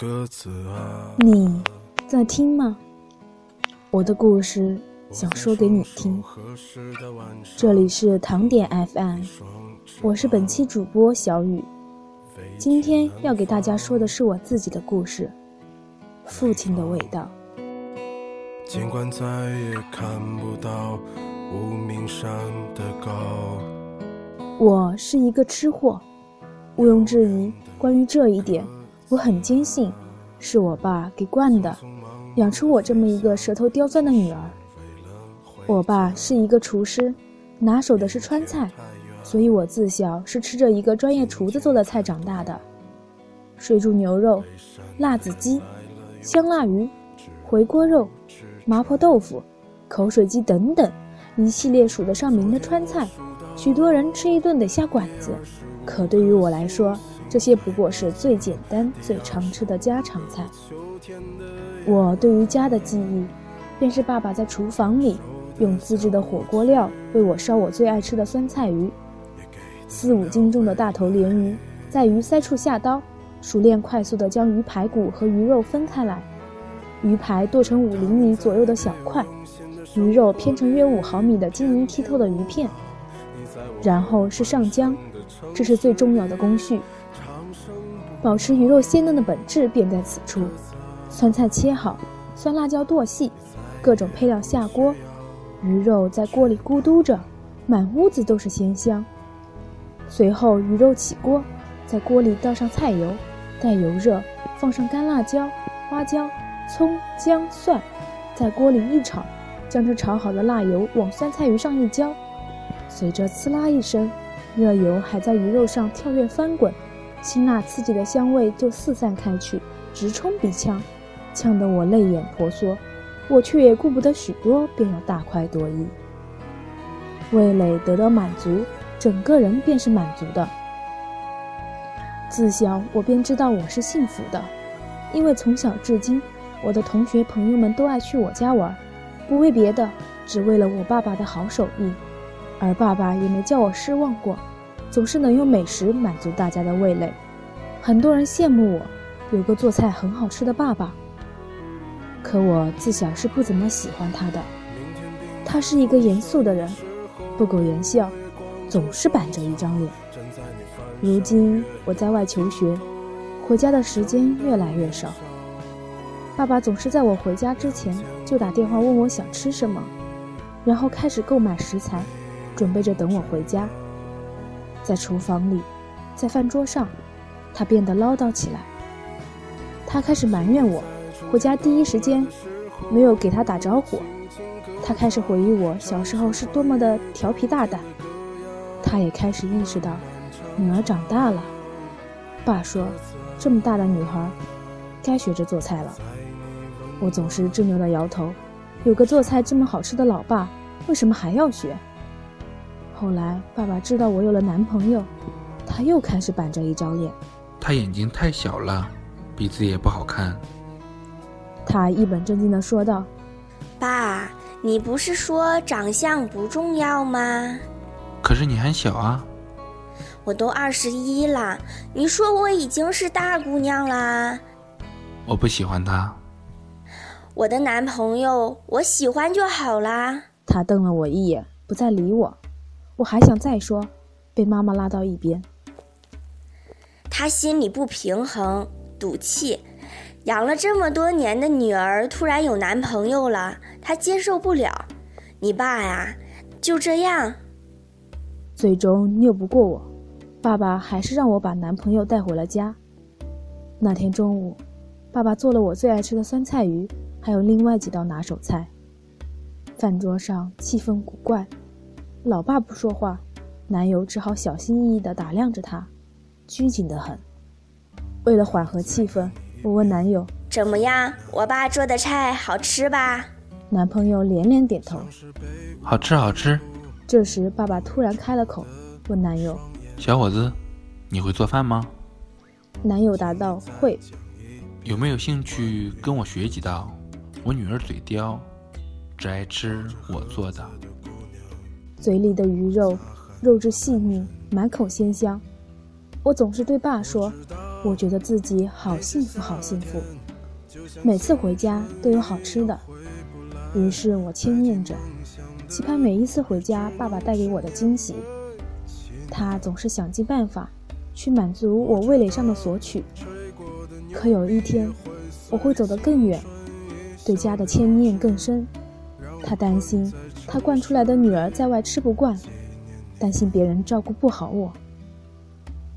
鸽子啊，你在听吗？我的故事想说给你听。这里是糖点 FM，我是本期主播小雨。今天要给大家说的是我自己的故事，《父亲的味道》。尽管再也看不到无名山的高。我是一个吃货，毋庸置疑。关于这一点，我很坚信，是我爸给惯的，养出我这么一个舌头刁钻的女儿。我爸是一个厨师，拿手的是川菜，所以我自小是吃着一个专业厨子做的菜长大的：水煮牛肉、辣子鸡、香辣鱼、回锅肉。麻婆豆腐、口水鸡等等，一系列数得上名的川菜，许多人吃一顿得下馆子。可对于我来说，这些不过是最简单、最常吃的家常菜。我对于家的记忆，便是爸爸在厨房里用自制的火锅料为我烧我最爱吃的酸菜鱼，四五斤重的大头鲢鱼，在鱼鳃处下刀，熟练快速地将鱼排骨和鱼肉分开来。鱼排剁成五厘米左右的小块，鱼肉片成约五毫米的晶莹剔透的鱼片，然后是上浆，这是最重要的工序。保持鱼肉鲜嫩的本质便在此处。酸菜切好，酸辣椒剁细，各种配料下锅，鱼肉在锅里咕嘟着，满屋子都是鲜香。随后鱼肉起锅，在锅里倒上菜油，待油热，放上干辣椒、花椒。葱姜蒜，在锅里一炒，将这炒好的辣油往酸菜鱼上一浇，随着呲啦一声，热油还在鱼肉上跳跃翻滚，辛辣刺激的香味就四散开去，直冲鼻腔，呛得我泪眼婆娑。我却也顾不得许多，便要大快朵颐。味蕾得到满足，整个人便是满足的。自小我便知道我是幸福的，因为从小至今。我的同学朋友们都爱去我家玩，不为别的，只为了我爸爸的好手艺。而爸爸也没叫我失望过，总是能用美食满足大家的味蕾。很多人羡慕我有个做菜很好吃的爸爸，可我自小是不怎么喜欢他的。他是一个严肃的人，不苟言笑，总是板着一张脸。如今我在外求学，回家的时间越来越少。爸爸总是在我回家之前就打电话问我想吃什么，然后开始购买食材，准备着等我回家。在厨房里，在饭桌上，他变得唠叨起来。他开始埋怨我回家第一时间没有给他打招呼。他开始回忆我小时候是多么的调皮大胆。他也开始意识到女儿长大了。爸说，这么大的女孩，该学着做菜了。我总是执拗的摇头，有个做菜这么好吃的老爸，为什么还要学？后来爸爸知道我有了男朋友，他又开始板着一张脸。他眼睛太小了，鼻子也不好看。他一本正经的说道：“爸，你不是说长相不重要吗？可是你还小啊。我都二十一了，你说我已经是大姑娘啦。我不喜欢他。”我的男朋友，我喜欢就好啦。他瞪了我一眼，不再理我。我还想再说，被妈妈拉到一边。他心里不平衡，赌气。养了这么多年的女儿突然有男朋友了，他接受不了。你爸呀，就这样。最终拗不过我，爸爸还是让我把男朋友带回了家。那天中午，爸爸做了我最爱吃的酸菜鱼。还有另外几道拿手菜。饭桌上气氛古怪，老爸不说话，男友只好小心翼翼地打量着他，拘谨得很。为了缓和气氛，我问男友：“怎么样？我爸做的菜好吃吧？”男朋友连连点头：“好吃，好吃。”这时，爸爸突然开了口，问男友：“小伙子，你会做饭吗？”男友答道：“会。”有没有兴趣跟我学几道？我女儿嘴刁，只爱吃我做的。嘴里的鱼肉，肉质细腻，满口鲜香。我总是对爸说：“我觉得自己好幸福，好幸福。每次回家都有好吃的，于是我牵念着，期盼每一次回家爸爸带给我的惊喜。他总是想尽办法去满足我味蕾上的索取，可有一天我会走得更远，对家的牵念更深。他担心他惯出来的女儿在外吃不惯，担心别人照顾不好我。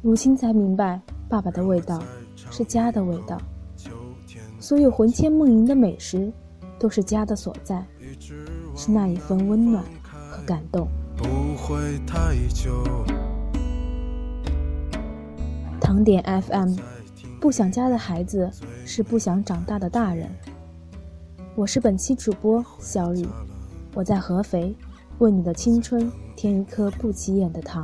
如今才明白，爸爸的味道是家的味道。所有魂牵梦萦的美食，都是家的所在，是那一份温暖和感动。不会太久。糖点 FM，不想家的孩子是不想长大的大人。我是本期主播小雨，我在合肥，为你的青春添一颗不起眼的糖。